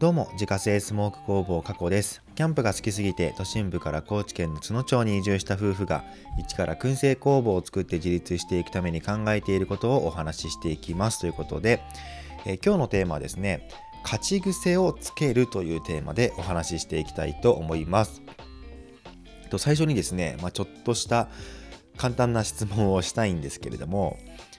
どうも、自家製スモーク工房加古です。キャンプが好きすぎて、都心部から高知県の津野町に移住した夫婦が、一から燻製工房を作って自立していくために考えていることをお話ししていきますということで、えー、今日のテーマはですね、勝ち癖をつけるというテーマでお話ししていきたいと思います。と最初にですね、まあ、ちょっとした簡単な質問をしたいんですけれども、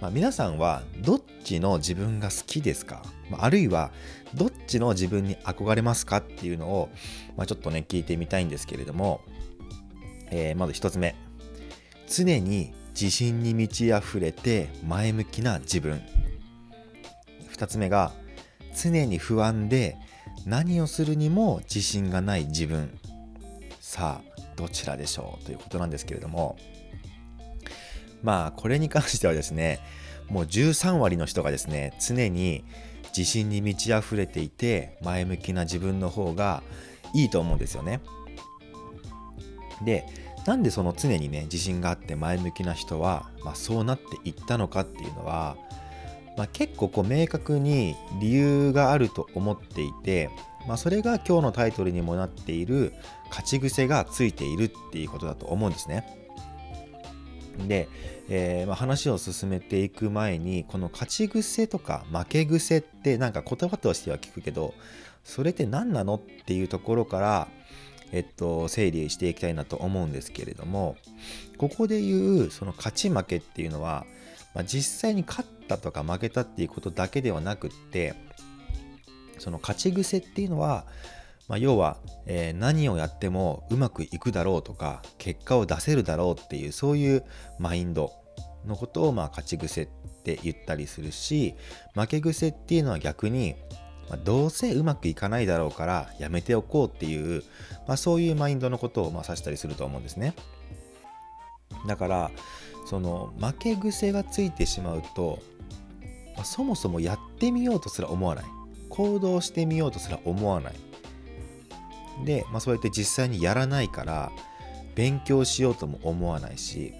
まあ、皆さんはどっちの自分が好きですか、まあ、あるいはどっちの自分に憧れますかっていうのを、まあ、ちょっとね聞いてみたいんですけれども、えー、まず1つ目。常に自信に満ち溢れて前向きな自分。2つ目が常に不安で何をするにも自信がない自分。さあどちらでしょう？ということなんですけれども。まあこれに関してはですねもう13割の人がですね常に自信に満ち溢れていて前向きな自分の方がいいと思うんですよね。でなんでその常にね自信があって前向きな人は、まあ、そうなっていったのかっていうのは、まあ、結構こう明確に理由があると思っていて、まあ、それが今日のタイトルにもなっている勝ち癖がついているっていうことだと思うんですね。で、えー、まあ、話を進めていく前にこの勝ち癖とか負け癖ってなんか言葉としては聞くけどそれって何なのっていうところからえっと、整理していきたいなと思うんですけれどもここで言うその勝ち負けっていうのは、まあ、実際に勝ったとか負けたっていうことだけではなくってその勝ち癖っていうのはまあ、要は、えー、何をやってもうまくいくだろうとか結果を出せるだろうっていうそういうマインドのことをまあ勝ち癖って言ったりするし負け癖っていうのは逆に、まあ、どうせうまくいかないだろうからやめておこうっていう、まあ、そういうマインドのことをまあ指したりすると思うんですね。だからその負け癖がついてしまうと、まあ、そもそもやってみようとすら思わない行動してみようとすら思わないで、まあ、そうやって実際にやらないから勉強しようとも思わないし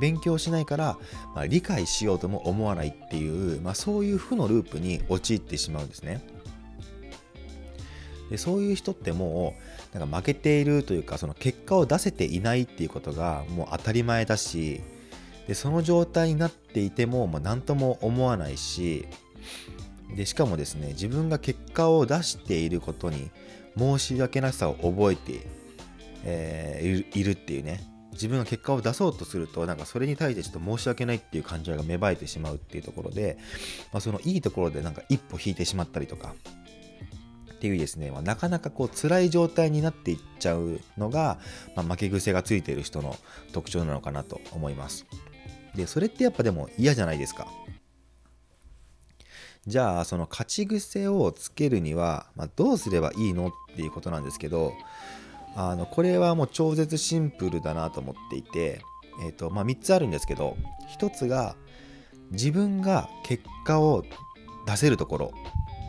勉強しないから、まあ、理解しようとも思わないっていう、まあ、そういう負のループに陥ってしまうんですね。でそういう人ってもうなんか負けているというかその結果を出せていないっていうことがもう当たり前だしでその状態になっていても、まあ、何とも思わないしでしかもですね自分が結果を出していることに申し訳なさを覚えて、えー、いるっていうね自分が結果を出そうとするとなんかそれに対してちょっと申し訳ないっていう感情が芽生えてしまうっていうところで、まあ、そのいいところでなんか一歩引いてしまったりとかっていうですね、まあ、なかなかこう辛い状態になっていっちゃうのが、まあ、負け癖がついている人の特徴なのかなと思います。でそれってやっぱでも嫌じゃないですか。じゃあその勝ち癖をつけるには、まあ、どうすればいいのっていうことなんですけどあのこれはもう超絶シンプルだなと思っていて、えーとまあ、3つあるんですけど1つが自分が結果を出せるところ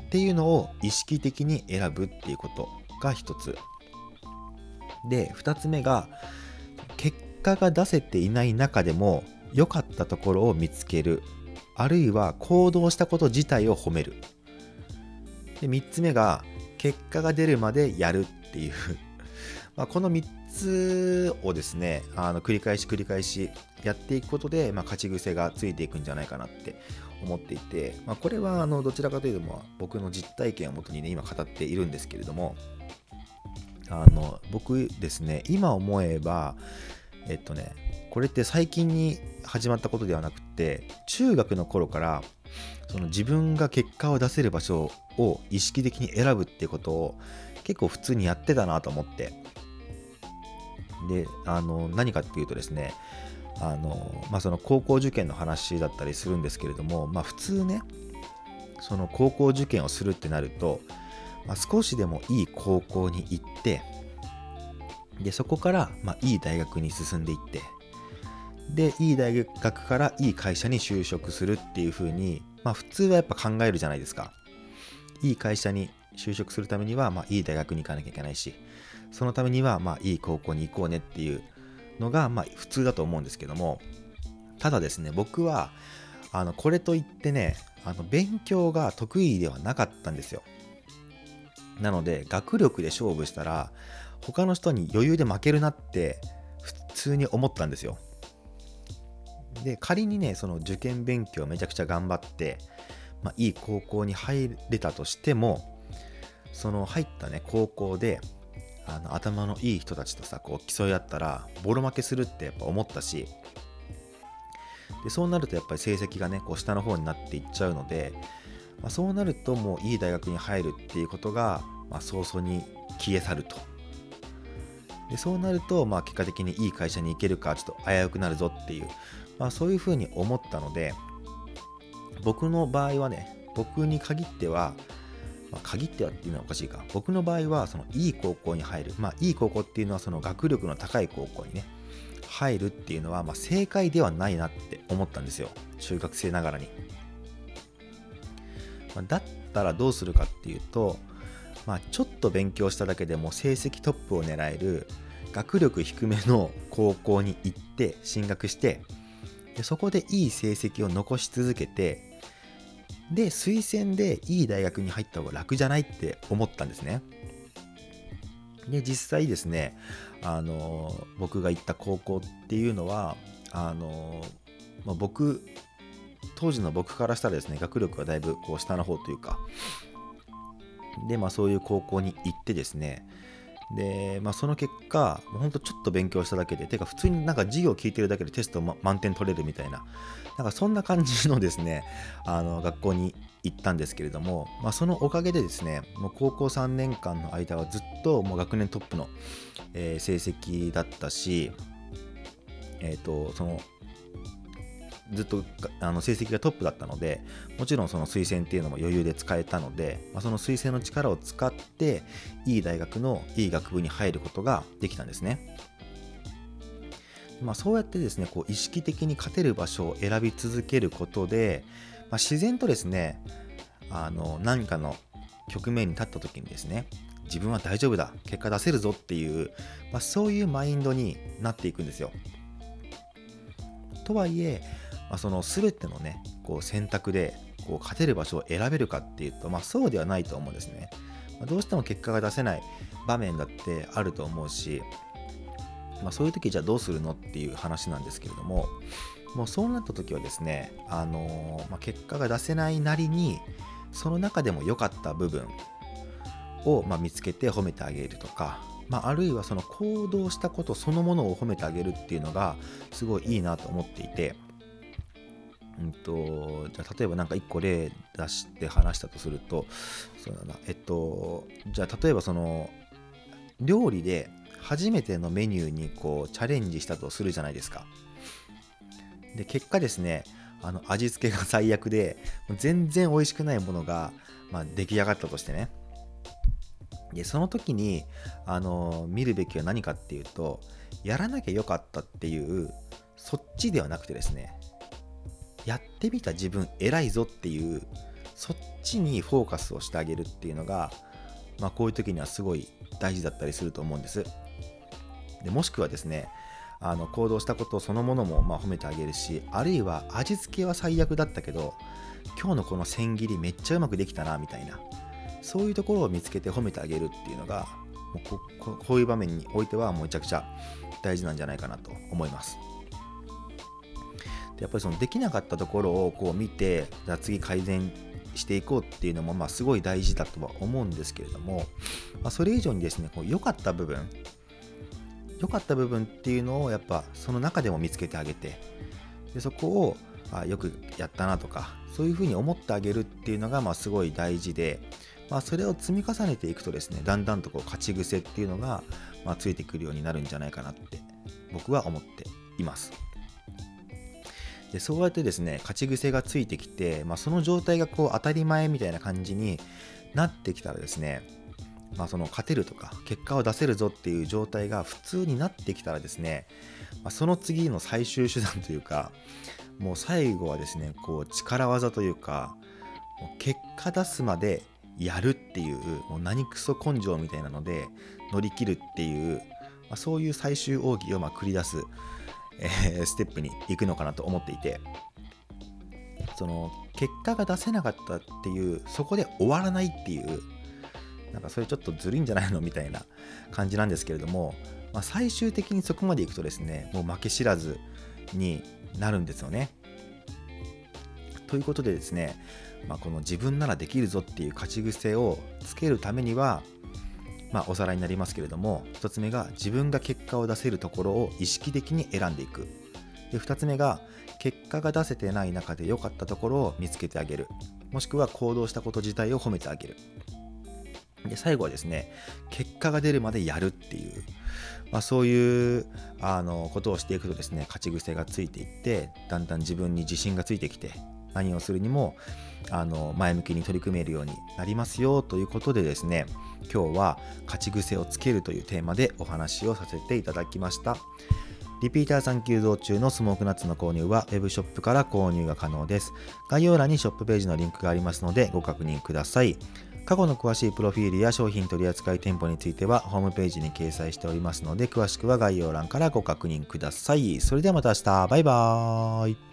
っていうのを意識的に選ぶっていうことが1つ。で2つ目が結果が出せていない中でも良かったところを見つける。あるいは行動したこと自体を褒める。で3つ目が結果が出るまでやるっていう。まこの3つをですねあの繰り返し繰り返しやっていくことで、まあ、勝ち癖がついていくんじゃないかなって思っていて、まあ、これはあのどちらかというと、まあ、僕の実体験をもとにね今語っているんですけれどもあの僕ですね今思えばえっとねこれって最近に始まったことではなくて中学の頃からその自分が結果を出せる場所を意識的に選ぶっていうことを結構普通にやってたなと思って。であの何かっていうとですねあの、まあ、その高校受験の話だったりするんですけれども、まあ、普通ねその高校受験をするってなると、まあ、少しでもいい高校に行ってでそこから、まあ、いい大学に進んでいってでいい大学からいい会社に就職するっていう風にまあ普通はやっぱ考えるじゃないですかいい会社に就職するためには、まあ、いい大学に行かなきゃいけないしそのためには、まあ、いい高校に行こうねっていうのが、まあ、普通だと思うんですけどもただですね僕はあのこれといってねあの勉強が得意ではなかったんですよなので学力で勝負したら他の人に余裕で負けるなって普通に思ったんですよ。で仮にねその受験勉強めちゃくちゃ頑張って、まあ、いい高校に入れたとしてもその入ったね高校であの頭のいい人たちとさこう競い合ったらボロ負けするってやっぱ思ったしでそうなるとやっぱり成績がねこう下の方になっていっちゃうので、まあ、そうなるともういい大学に入るっていうことが、まあ、早々に消え去ると。でそうなると、まあ、結果的にいい会社に行けるかちょっと危うくなるぞっていう、まあ、そういうふうに思ったので僕の場合はね僕に限っては、まあ、限ってはっていうのはおかしいか。僕の場合はそのいい高校に入る。まあいい高校っていうのはその学力の高い高校にね入るっていうのは、まあ、正解ではないなって思ったんですよ。中学生ながらに、まあ、だったらどうするかっていうとまあ、ちょっと勉強しただけでも成績トップを狙える学力低めの高校に行って進学してでそこでいい成績を残し続けてで推薦でいい大学に入った方が楽じゃないって思ったんですね。で実際ですねあの僕が行った高校っていうのはあの、まあ、僕当時の僕からしたらですね学力はだいぶこう下の方というかで、まあ、そういう高校に行ってですねで、まあ、その結果、ほんとちょっと勉強しただけで、てか普通になんか授業を聞いてるだけでテスト、満点取れるみたいな、なんかそんな感じのですね、あの学校に行ったんですけれども、まあ、そのおかげでですね、もう高校3年間の間はずっともう学年トップの、えー、成績だったし、えっ、ー、と、そのずっとあの成績がトップだったのでもちろんその推薦っていうのも余裕で使えたので、まあ、その推薦の力を使っていい大学のいい学部に入ることができたんですね。まあ、そうやってですねこう意識的に勝てる場所を選び続けることで、まあ、自然とですねあの何かの局面に立った時にですね自分は大丈夫だ結果出せるぞっていう、まあ、そういうマインドになっていくんですよ。とはいえまあ、その全てのねこう選択でこう勝てる場所を選べるかっていうと、まあ、そうではないと思うんですね。まあ、どうしても結果が出せない場面だってあると思うし、まあ、そういう時じゃあどうするのっていう話なんですけれどももうそうなった時はですね、あのまあ、結果が出せないなりにその中でも良かった部分を、まあ、見つけて褒めてあげるとか、まあ、あるいはその行動したことそのものを褒めてあげるっていうのがすごいいいなと思っていて。うんと、じゃあ例えば何か1個例出して話したとするとそうだなえっとじゃあ例えばその料理で初めてのメニューにこうチャレンジしたとするじゃないですか。で結果ですねあの味付けが最悪で全然美味しくないものが、まあ、出来上がったとしてね。でその時にあの見るべきは何かっていうとやらなきゃよかったっていうそっちではなくてですね。ってみた自分偉いぞっていうそっちにフォーカスをしてあげるっていうのが、まあ、こういう時にはすごい大事だったりすると思うんです。でもしくはですねあの行動したことそのものもま褒めてあげるしあるいは味付けは最悪だったけど今日のこの千切りめっちゃうまくできたなみたいなそういうところを見つけて褒めてあげるっていうのがもうここういう場面においてはもうめちゃくちゃ大事なんじゃないかなと思います。やっぱりそのできなかったところをこう見てじゃあ次改善していこうっていうのもまあすごい大事だとは思うんですけれども、まあ、それ以上にですね良かった部分良かった部分っていうのをやっぱその中でも見つけてあげてでそこをあよくやったなとかそういうふうに思ってあげるっていうのがまあすごい大事で、まあ、それを積み重ねていくとですねだんだんとこう勝ち癖っていうのがまあついてくるようになるんじゃないかなって僕は思っています。でそうやってですね勝ち癖がついてきて、まあ、その状態がこう当たり前みたいな感じになってきたらですねまあ、その勝てるとか結果を出せるぞっていう状態が普通になってきたらですね、まあ、その次の最終手段というかもう最後はですねこう力技というかもう結果出すまでやるっていうもう何クソ根性みたいなので乗り切るっていう、まあ、そういう最終奥義をま繰り出すえ、ステップに行くのかなと思っていてその結果が出せなかったっていうそこで終わらないっていうなんかそれちょっとずるいんじゃないのみたいな感じなんですけれども、まあ、最終的にそこまでいくとですねもう負け知らずになるんですよね。ということでですね、まあ、この自分ならできるぞっていう勝ち癖をつけるためには、まあ、おさらいになりますけれども1つ目が自分が結果を出せるところを意識的に選んでいく。で2つ目が結果が出せてない中で良かったところを見つけてあげる。もしくは行動したこと自体を褒めてあげる。で最後はですね結果が出るまでやるっていう、まあ、そういうあのことをしていくとですね勝ち癖がついていってだんだん自分に自信がついてきて何をするにもあの前向きに取り組めるようになりますよということでですね今日は勝ち癖をつけるというテーマでお話をさせていただきました。リピーターさん急増中のスモークナッツの購入は Web ショップから購入が可能です。概要欄にショップページのリンクがありますのでご確認ください。過去の詳しいプロフィールや商品取扱店舗についてはホームページに掲載しておりますので詳しくは概要欄からご確認ください。それではまた明日。バイバーイ。